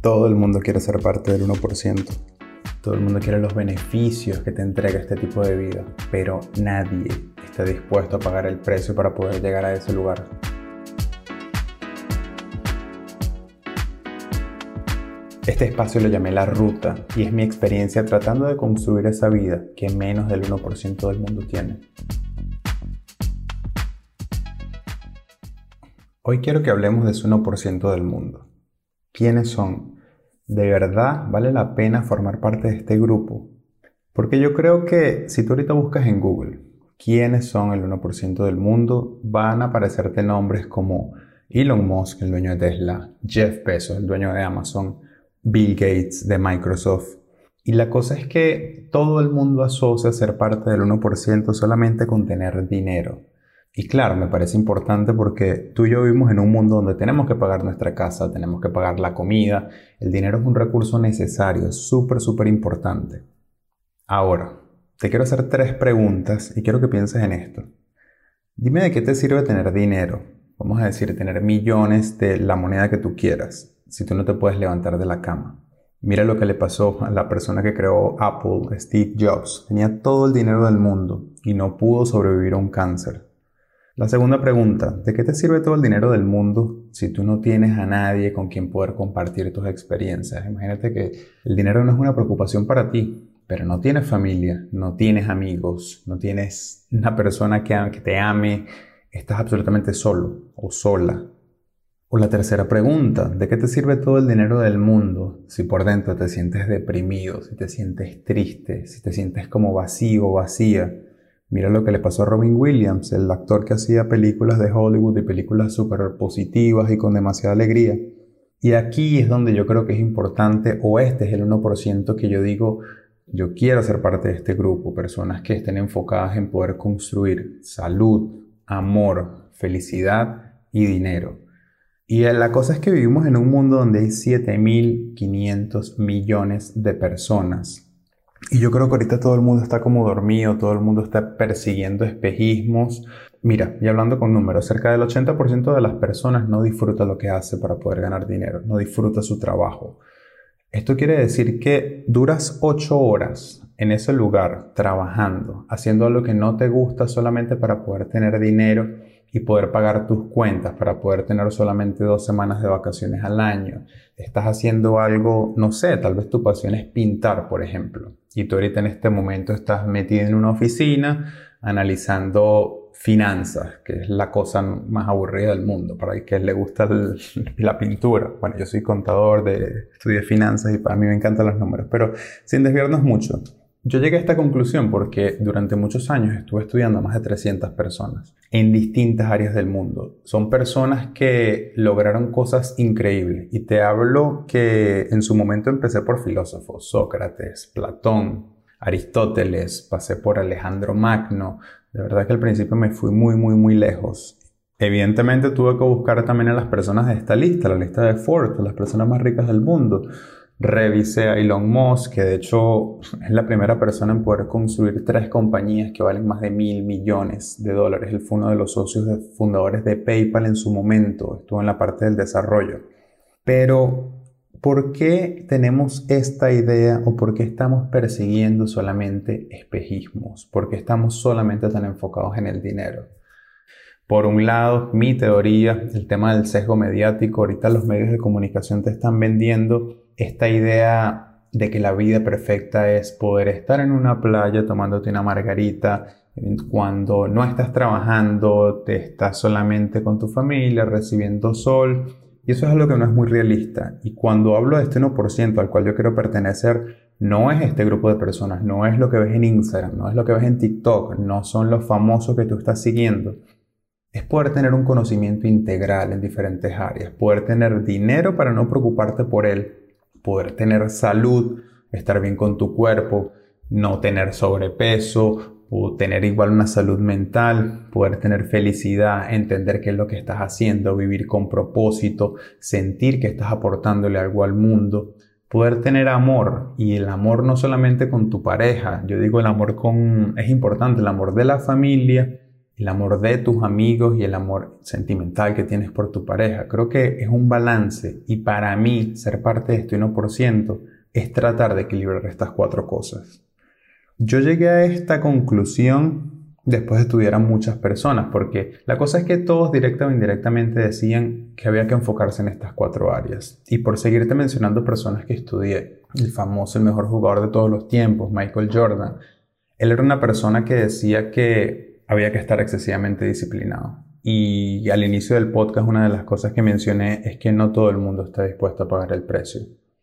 Todo el mundo quiere ser parte del 1%. Todo el mundo quiere los beneficios que te entrega este tipo de vida, pero nadie está dispuesto a pagar el precio para poder llegar a ese lugar. Este espacio lo llamé La Ruta y es mi experiencia tratando de construir esa vida que menos del 1% del mundo tiene. Hoy quiero que hablemos de ese 1% del mundo. ¿Quiénes son? ¿De verdad vale la pena formar parte de este grupo? Porque yo creo que si tú ahorita buscas en Google quiénes son el 1% del mundo, van a aparecerte nombres como Elon Musk, el dueño de Tesla, Jeff Bezos, el dueño de Amazon, Bill Gates de Microsoft. Y la cosa es que todo el mundo asocia ser parte del 1% solamente con tener dinero. Y claro, me parece importante porque tú y yo vivimos en un mundo donde tenemos que pagar nuestra casa, tenemos que pagar la comida. El dinero es un recurso necesario, es súper, súper importante. Ahora, te quiero hacer tres preguntas y quiero que pienses en esto. Dime de qué te sirve tener dinero. Vamos a decir, tener millones de la moneda que tú quieras, si tú no te puedes levantar de la cama. Mira lo que le pasó a la persona que creó Apple, Steve Jobs. Tenía todo el dinero del mundo y no pudo sobrevivir a un cáncer. La segunda pregunta, ¿de qué te sirve todo el dinero del mundo si tú no tienes a nadie con quien poder compartir tus experiencias? Imagínate que el dinero no es una preocupación para ti, pero no tienes familia, no tienes amigos, no tienes una persona que, te ame, estás absolutamente solo o sola. O la tercera pregunta, ¿de qué te sirve todo el dinero del mundo si por dentro te sientes deprimido, si te sientes triste, si te sientes como vacío o vacía? Mira lo que le pasó a Robin Williams, el actor que hacía películas de Hollywood y películas súper positivas y con demasiada alegría. Y aquí es donde yo creo que es importante, o este es el 1% que yo digo, yo quiero ser parte de este grupo, personas que estén enfocadas en poder construir salud, amor, felicidad y dinero. Y la cosa es que vivimos en un mundo donde hay 7.500 millones de personas y yo creo que ahorita todo el mundo está como dormido, todo el mundo está persiguiendo espejismos. Mira, y hablando con números, cerca del 80% de las personas no disfruta lo que hace para poder ganar dinero, no disfruta su trabajo. Esto quiere decir que duras 8 horas en ese lugar trabajando, haciendo algo que no te gusta solamente para poder tener dinero y poder pagar tus cuentas para poder tener solamente dos semanas de vacaciones al año. Estás haciendo algo, no sé, tal vez tu pasión es pintar, por ejemplo, y tú ahorita en este momento estás metido en una oficina analizando finanzas, que es la cosa más aburrida del mundo, para el que le gusta la pintura. Bueno, yo soy contador, de, estudié finanzas y para mí me encantan los números, pero sin desviarnos mucho. Yo llegué a esta conclusión porque durante muchos años estuve estudiando a más de 300 personas en distintas áreas del mundo. Son personas que lograron cosas increíbles. Y te hablo que en su momento empecé por filósofos, Sócrates, Platón, Aristóteles, pasé por Alejandro Magno. De verdad que al principio me fui muy, muy, muy lejos. Evidentemente tuve que buscar también a las personas de esta lista, la lista de Forbes, las personas más ricas del mundo revisé a Elon Musk, que de hecho es la primera persona en poder construir tres compañías que valen más de mil millones de dólares. Él fue uno de los socios fundadores de PayPal en su momento, estuvo en la parte del desarrollo. Pero, ¿por qué tenemos esta idea o por qué estamos persiguiendo solamente espejismos? ¿Por qué estamos solamente tan enfocados en el dinero? Por un lado, mi teoría, el tema del sesgo mediático, ahorita los medios de comunicación te están vendiendo esta idea de que la vida perfecta es poder estar en una playa tomándote una margarita cuando no estás trabajando, te estás solamente con tu familia, recibiendo sol. Y eso es algo que no es muy realista. Y cuando hablo de este 1% al cual yo quiero pertenecer, no es este grupo de personas, no es lo que ves en Instagram, no es lo que ves en TikTok, no son los famosos que tú estás siguiendo es poder tener un conocimiento integral en diferentes áreas, poder tener dinero para no preocuparte por él, poder tener salud, estar bien con tu cuerpo, no tener sobrepeso, o tener igual una salud mental, poder tener felicidad, entender qué es lo que estás haciendo, vivir con propósito, sentir que estás aportándole algo al mundo, poder tener amor y el amor no solamente con tu pareja, yo digo el amor con es importante, el amor de la familia, el amor de tus amigos y el amor sentimental que tienes por tu pareja. Creo que es un balance y para mí ser parte de este 1% es tratar de equilibrar estas cuatro cosas. Yo llegué a esta conclusión después de estudiar a muchas personas, porque la cosa es que todos directa o indirectamente decían que había que enfocarse en estas cuatro áreas. Y por seguirte mencionando personas que estudié, el famoso, el mejor jugador de todos los tiempos, Michael Jordan, él era una persona que decía que había que estar excesivamente disciplinado. Y al inicio del podcast una de las cosas que mencioné es que no todo el mundo está dispuesto a pagar el precio.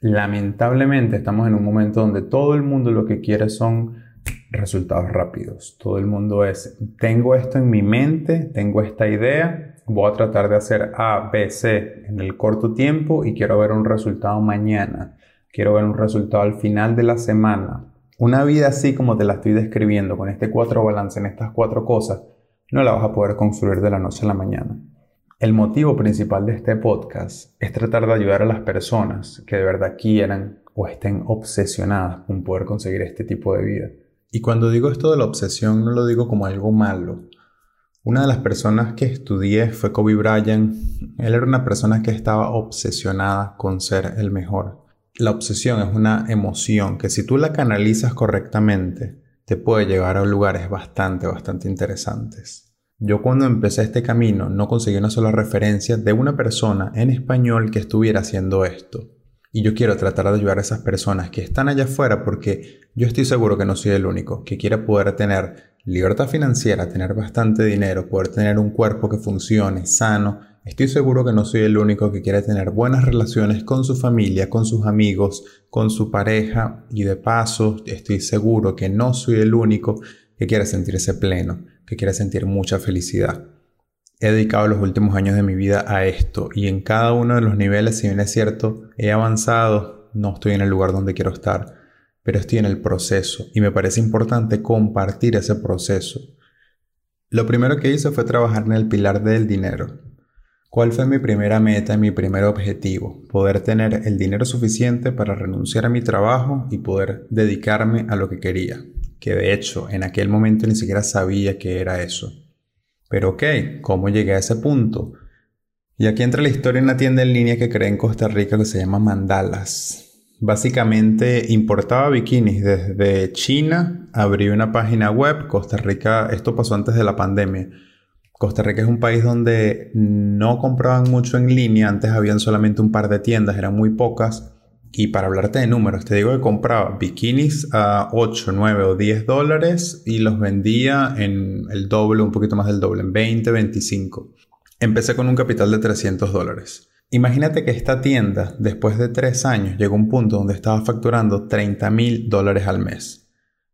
Lamentablemente estamos en un momento donde todo el mundo lo que quiere son resultados rápidos. Todo el mundo es, tengo esto en mi mente, tengo esta idea, voy a tratar de hacer A, B, C en el corto tiempo y quiero ver un resultado mañana. Quiero ver un resultado al final de la semana. Una vida así como te la estoy describiendo, con este cuatro balance en estas cuatro cosas, no la vas a poder construir de la noche a la mañana. El motivo principal de este podcast es tratar de ayudar a las personas que de verdad quieran o estén obsesionadas con poder conseguir este tipo de vida. Y cuando digo esto de la obsesión no lo digo como algo malo. Una de las personas que estudié fue Kobe Bryant. Él era una persona que estaba obsesionada con ser el mejor. La obsesión es una emoción que si tú la canalizas correctamente te puede llevar a lugares bastante, bastante interesantes. Yo cuando empecé este camino no conseguí una sola referencia de una persona en español que estuviera haciendo esto. Y yo quiero tratar de ayudar a esas personas que están allá afuera porque yo estoy seguro que no soy el único, que quiere poder tener libertad financiera, tener bastante dinero, poder tener un cuerpo que funcione, sano. Estoy seguro que no soy el único que quiere tener buenas relaciones con su familia, con sus amigos, con su pareja y de paso estoy seguro que no soy el único que quiere sentirse pleno que quiere sentir mucha felicidad. He dedicado los últimos años de mi vida a esto y en cada uno de los niveles, si bien es cierto, he avanzado, no estoy en el lugar donde quiero estar, pero estoy en el proceso y me parece importante compartir ese proceso. Lo primero que hice fue trabajar en el pilar del dinero. ¿Cuál fue mi primera meta, mi primer objetivo? Poder tener el dinero suficiente para renunciar a mi trabajo y poder dedicarme a lo que quería, que de hecho en aquel momento ni siquiera sabía que era eso. Pero ok, ¿cómo llegué a ese punto? Y aquí entra la historia en una tienda en línea que creé en Costa Rica que se llama Mandalas. Básicamente importaba bikinis desde China, abrí una página web, Costa Rica, esto pasó antes de la pandemia. Costa Rica es un país donde no compraban mucho en línea, antes habían solamente un par de tiendas, eran muy pocas. Y para hablarte de números, te digo que compraba bikinis a 8, 9 o 10 dólares y los vendía en el doble, un poquito más del doble, en 20, 25. Empecé con un capital de 300 dólares. Imagínate que esta tienda, después de 3 años, llegó a un punto donde estaba facturando 30 mil dólares al mes.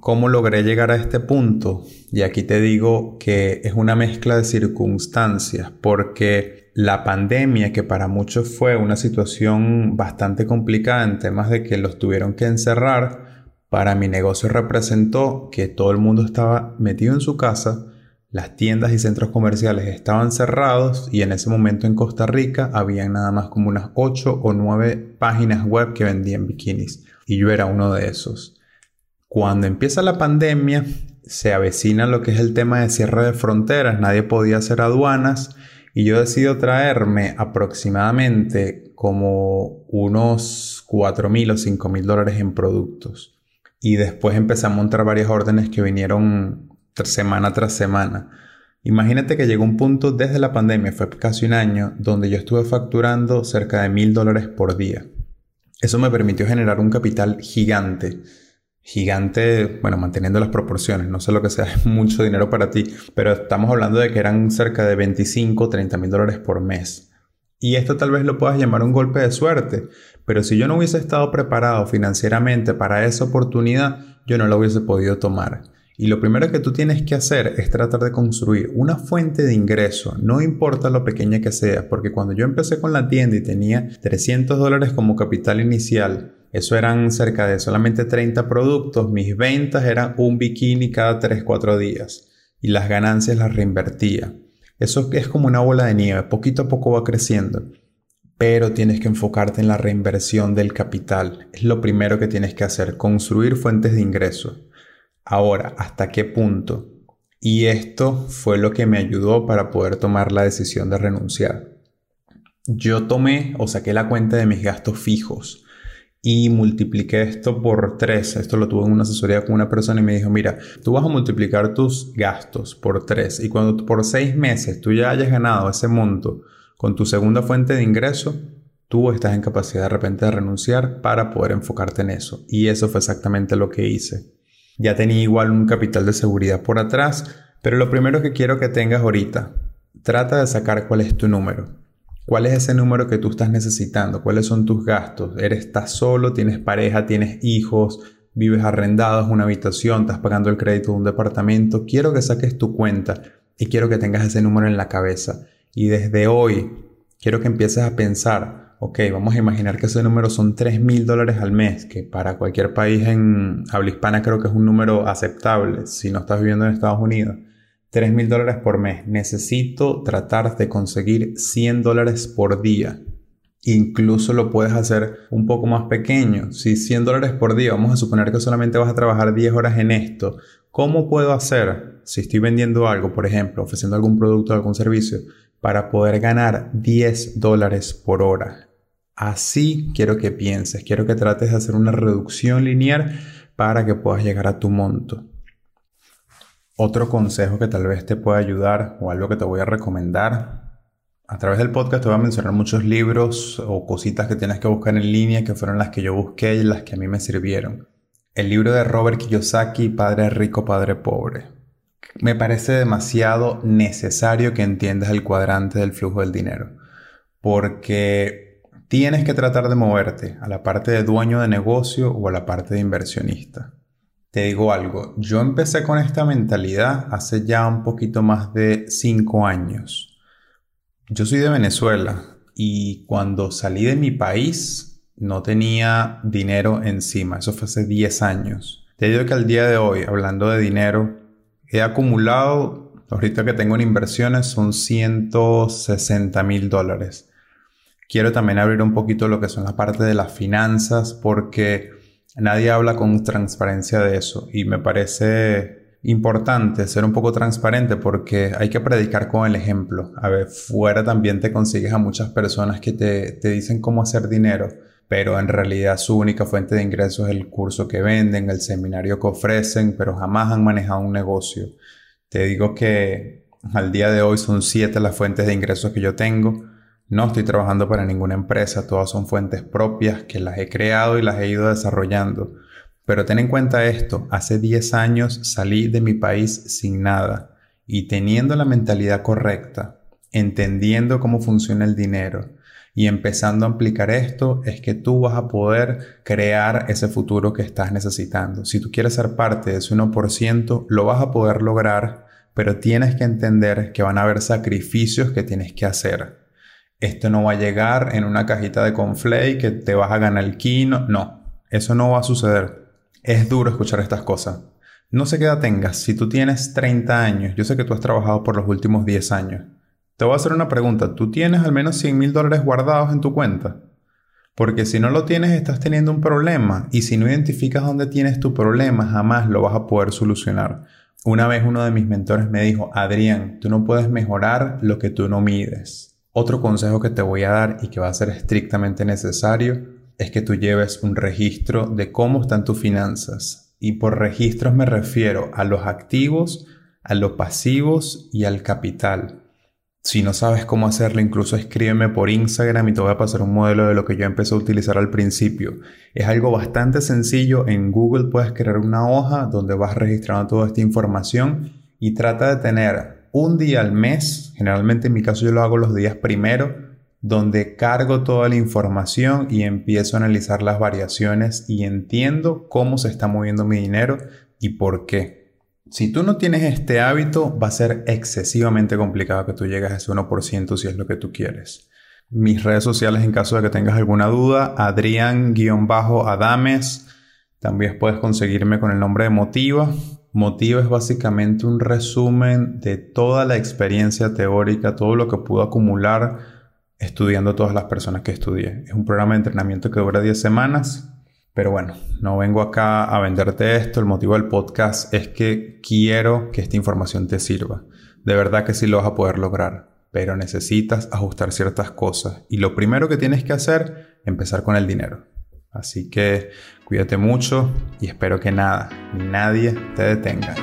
¿Cómo logré llegar a este punto? Y aquí te digo que es una mezcla de circunstancias, porque la pandemia, que para muchos fue una situación bastante complicada en temas de que los tuvieron que encerrar, para mi negocio representó que todo el mundo estaba metido en su casa, las tiendas y centros comerciales estaban cerrados y en ese momento en Costa Rica había nada más como unas 8 o 9 páginas web que vendían bikinis y yo era uno de esos. Cuando empieza la pandemia se avecina lo que es el tema de cierre de fronteras, nadie podía hacer aduanas y yo decido traerme aproximadamente como unos 4 mil o 5 mil dólares en productos. Y después empecé a montar varias órdenes que vinieron semana tras semana. Imagínate que llegó un punto desde la pandemia, fue casi un año, donde yo estuve facturando cerca de mil dólares por día. Eso me permitió generar un capital gigante gigante, bueno, manteniendo las proporciones, no sé lo que sea, es mucho dinero para ti, pero estamos hablando de que eran cerca de 25, 30 mil dólares por mes. Y esto tal vez lo puedas llamar un golpe de suerte, pero si yo no hubiese estado preparado financieramente para esa oportunidad, yo no la hubiese podido tomar. Y lo primero que tú tienes que hacer es tratar de construir una fuente de ingreso, no importa lo pequeña que sea, porque cuando yo empecé con la tienda y tenía 300 dólares como capital inicial, eso eran cerca de solamente 30 productos, mis ventas eran un bikini cada 3-4 días y las ganancias las reinvertía. Eso es como una bola de nieve, poquito a poco va creciendo, pero tienes que enfocarte en la reinversión del capital. Es lo primero que tienes que hacer, construir fuentes de ingreso. Ahora, ¿hasta qué punto? Y esto fue lo que me ayudó para poder tomar la decisión de renunciar. Yo tomé o saqué la cuenta de mis gastos fijos y multipliqué esto por tres. Esto lo tuve en una asesoría con una persona y me dijo, mira, tú vas a multiplicar tus gastos por tres y cuando por seis meses tú ya hayas ganado ese monto con tu segunda fuente de ingreso, tú estás en capacidad de repente de renunciar para poder enfocarte en eso. Y eso fue exactamente lo que hice. Ya tenía igual un capital de seguridad por atrás, pero lo primero que quiero que tengas ahorita, trata de sacar cuál es tu número. ¿Cuál es ese número que tú estás necesitando? ¿Cuáles son tus gastos? ¿Eres, estás solo? ¿Tienes pareja? ¿Tienes hijos? ¿Vives arrendado en una habitación? ¿Estás pagando el crédito de un departamento? Quiero que saques tu cuenta y quiero que tengas ese número en la cabeza. Y desde hoy quiero que empieces a pensar, ok, vamos a imaginar que ese número son 3 mil dólares al mes, que para cualquier país en habla hispana creo que es un número aceptable si no estás viviendo en Estados Unidos. 3 mil dólares por mes. Necesito tratar de conseguir 100 dólares por día. Incluso lo puedes hacer un poco más pequeño. Si 100 dólares por día, vamos a suponer que solamente vas a trabajar 10 horas en esto. ¿Cómo puedo hacer, si estoy vendiendo algo, por ejemplo, ofreciendo algún producto o algún servicio, para poder ganar 10 dólares por hora? Así quiero que pienses, quiero que trates de hacer una reducción lineal para que puedas llegar a tu monto. Otro consejo que tal vez te pueda ayudar o algo que te voy a recomendar. A través del podcast te voy a mencionar muchos libros o cositas que tienes que buscar en línea que fueron las que yo busqué y las que a mí me sirvieron. El libro de Robert Kiyosaki, Padre Rico, Padre Pobre. Me parece demasiado necesario que entiendas el cuadrante del flujo del dinero. Porque tienes que tratar de moverte a la parte de dueño de negocio o a la parte de inversionista. Te digo algo, yo empecé con esta mentalidad hace ya un poquito más de 5 años. Yo soy de Venezuela y cuando salí de mi país no tenía dinero encima, eso fue hace 10 años. Te digo que al día de hoy, hablando de dinero, he acumulado, ahorita que tengo en inversiones, son 160 mil dólares. Quiero también abrir un poquito lo que son la parte de las finanzas porque Nadie habla con transparencia de eso y me parece importante ser un poco transparente porque hay que predicar con el ejemplo. A ver, fuera también te consigues a muchas personas que te, te dicen cómo hacer dinero, pero en realidad su única fuente de ingresos es el curso que venden, el seminario que ofrecen, pero jamás han manejado un negocio. Te digo que al día de hoy son siete las fuentes de ingresos que yo tengo no estoy trabajando para ninguna empresa, todas son fuentes propias que las he creado y las he ido desarrollando. Pero ten en cuenta esto, hace 10 años salí de mi país sin nada y teniendo la mentalidad correcta, entendiendo cómo funciona el dinero y empezando a aplicar esto, es que tú vas a poder crear ese futuro que estás necesitando. Si tú quieres ser parte de ese 1%, lo vas a poder lograr, pero tienes que entender que van a haber sacrificios que tienes que hacer esto no va a llegar en una cajita de conflay que te vas a ganar el kino. No, eso no va a suceder. Es duro escuchar estas cosas. No sé qué edad tengas. Si tú tienes 30 años, yo sé que tú has trabajado por los últimos 10 años. Te voy a hacer una pregunta. ¿Tú tienes al menos 100 mil dólares guardados en tu cuenta? Porque si no lo tienes, estás teniendo un problema. Y si no identificas dónde tienes tu problema, jamás lo vas a poder solucionar. Una vez uno de mis mentores me dijo, Adrián, tú no puedes mejorar lo que tú no mides. Otro consejo que te voy a dar y que va a ser estrictamente necesario es que tú lleves un registro de cómo están tus finanzas. Y por registros me refiero a los activos, a los pasivos y al capital. Si no sabes cómo hacerlo, incluso escríbeme por Instagram y te voy a pasar un modelo de lo que yo empecé a utilizar al principio. Es algo bastante sencillo. En Google puedes crear una hoja donde vas registrando toda esta información y trata de tener un día al mes, generalmente en mi caso yo lo hago los días primero, donde cargo toda la información y empiezo a analizar las variaciones y entiendo cómo se está moviendo mi dinero y por qué. Si tú no tienes este hábito, va a ser excesivamente complicado que tú llegues a ese 1% si es lo que tú quieres. Mis redes sociales en caso de que tengas alguna duda, Adrián-Adames. También puedes conseguirme con el nombre de Motiva. Motiva es básicamente un resumen de toda la experiencia teórica, todo lo que pudo acumular estudiando todas las personas que estudié. Es un programa de entrenamiento que dura 10 semanas. Pero bueno, no vengo acá a venderte esto. El motivo del podcast es que quiero que esta información te sirva. De verdad que sí lo vas a poder lograr, pero necesitas ajustar ciertas cosas. Y lo primero que tienes que hacer, empezar con el dinero. Así que cuídate mucho y espero que nada, ni nadie te detenga.